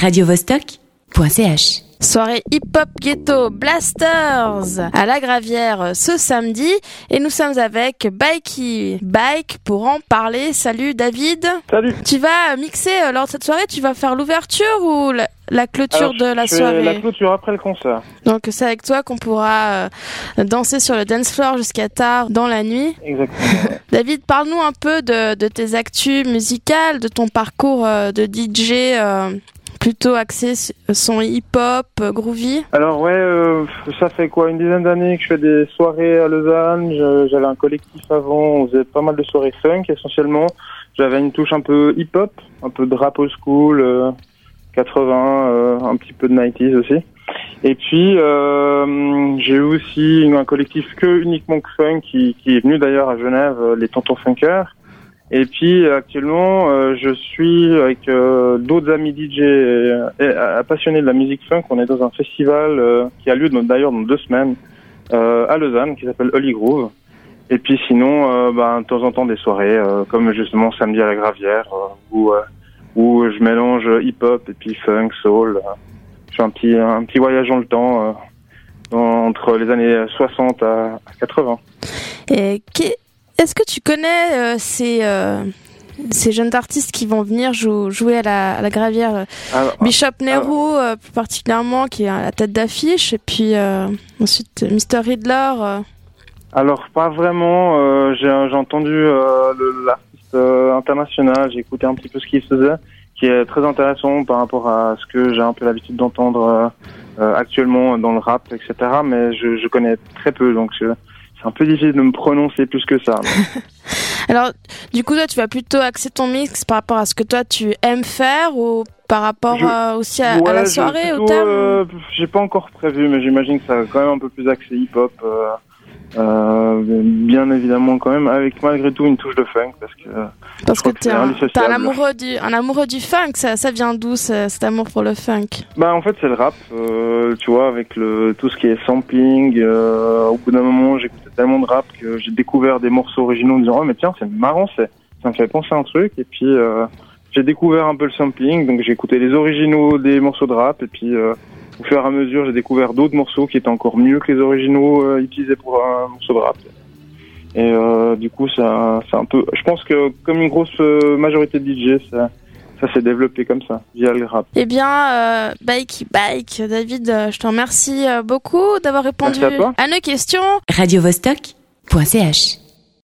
radiovostok.ch. Soirée hip-hop ghetto Blasters à la Gravière ce samedi et nous sommes avec Bikey Bike pour en parler. Salut David. Salut. Tu vas mixer euh, lors de cette soirée, tu vas faire l'ouverture ou la, la clôture Alors, de la je fais soirée? La clôture après le concert. Donc c'est avec toi qu'on pourra euh, danser sur le dance floor jusqu'à tard dans la nuit. Exactement. David, parle-nous un peu de, de tes actus musicales, de ton parcours euh, de DJ plutôt axé son hip-hop, groovy. Alors ouais, euh, ça fait quoi une dizaine d'années que je fais des soirées à Lausanne. J'avais un collectif avant, on faisait pas mal de soirées funk essentiellement. J'avais une touche un peu hip-hop, un peu de rap old school, euh, 80, euh, un petit peu de 90s aussi. Et puis euh, j'ai eu aussi un collectif que uniquement que funk qui, qui est venu d'ailleurs à Genève, euh, les Tontons Funkers. Et puis actuellement, euh, je suis avec euh, d'autres amis DJ et, et, euh, passionnés de la musique funk. On est dans un festival euh, qui a lieu d'ailleurs dans deux semaines euh, à Lausanne, qui s'appelle Holy Groove. Et puis sinon, euh, ben, de temps en temps des soirées, comme justement samedi à la Gravière, où où je mélange hip-hop et puis funk, soul. je fais un petit un petit voyage dans le temps dans- entre les années 60 à, à 80. Et est-ce que tu connais euh, ces, euh, ces jeunes artistes qui vont venir jou- jouer à la, à la Gravière euh, Alors, Bishop Nehru, euh, plus particulièrement, qui est à la tête d'affiche, et puis euh, ensuite Mr. Riddler. euh. Alors pas vraiment. euh, j'ai j'ai entendu euh, l'artiste euh, international. J'ai écouté un petit peu ce qu'il faisait, qui est très intéressant par rapport à ce que j'ai un peu l'habitude d'entendre actuellement dans le rap, etc. Mais je, je connais très peu, donc je- un peu difficile de me prononcer plus que ça. Alors, du coup, toi, tu vas plutôt axer ton mix par rapport à ce que toi, tu aimes faire ou par rapport Je- euh, aussi à, la soirée, au thème euh, J'ai pas encore prévu, mais j'imagine que ça va quand même un peu plus axé hip-hop. euh, euh, bien évidemment quand même avec malgré tout une touche de funk parce que Parce je crois que t'es un, un amoureux du, un amoureux du funk, ça, ça vient d'où ce- cet amour pour le funk? Bah en fait c'est le rap, euh, tu vois, avec le tout ce qui est sampling. euh, au bout d'un moment j'écoutais tellement de rap que j'ai découvert des morceaux originaux en disant oh mais tiens c'est marrant, c'est ça me fait penser à un truc. Et puis euh, j'ai découvert un peu le sampling, donc j'ai écouté les originaux des morceaux de rap et puis euh, au fur et à mesure j'ai découvert d'autres morceaux qui étaient encore mieux que les originaux euh, utilisés pour un morceau de rap. Et euh, du coup ça c'est un peu, je pense que comme une grosse euh, majorité de DJ ça ça s'est développé comme ça via le rap. Eh bien, euh, Bike Bike, David, euh, je te remercie euh, beaucoup d'avoir répondu à nos questions. radiovostok.ch.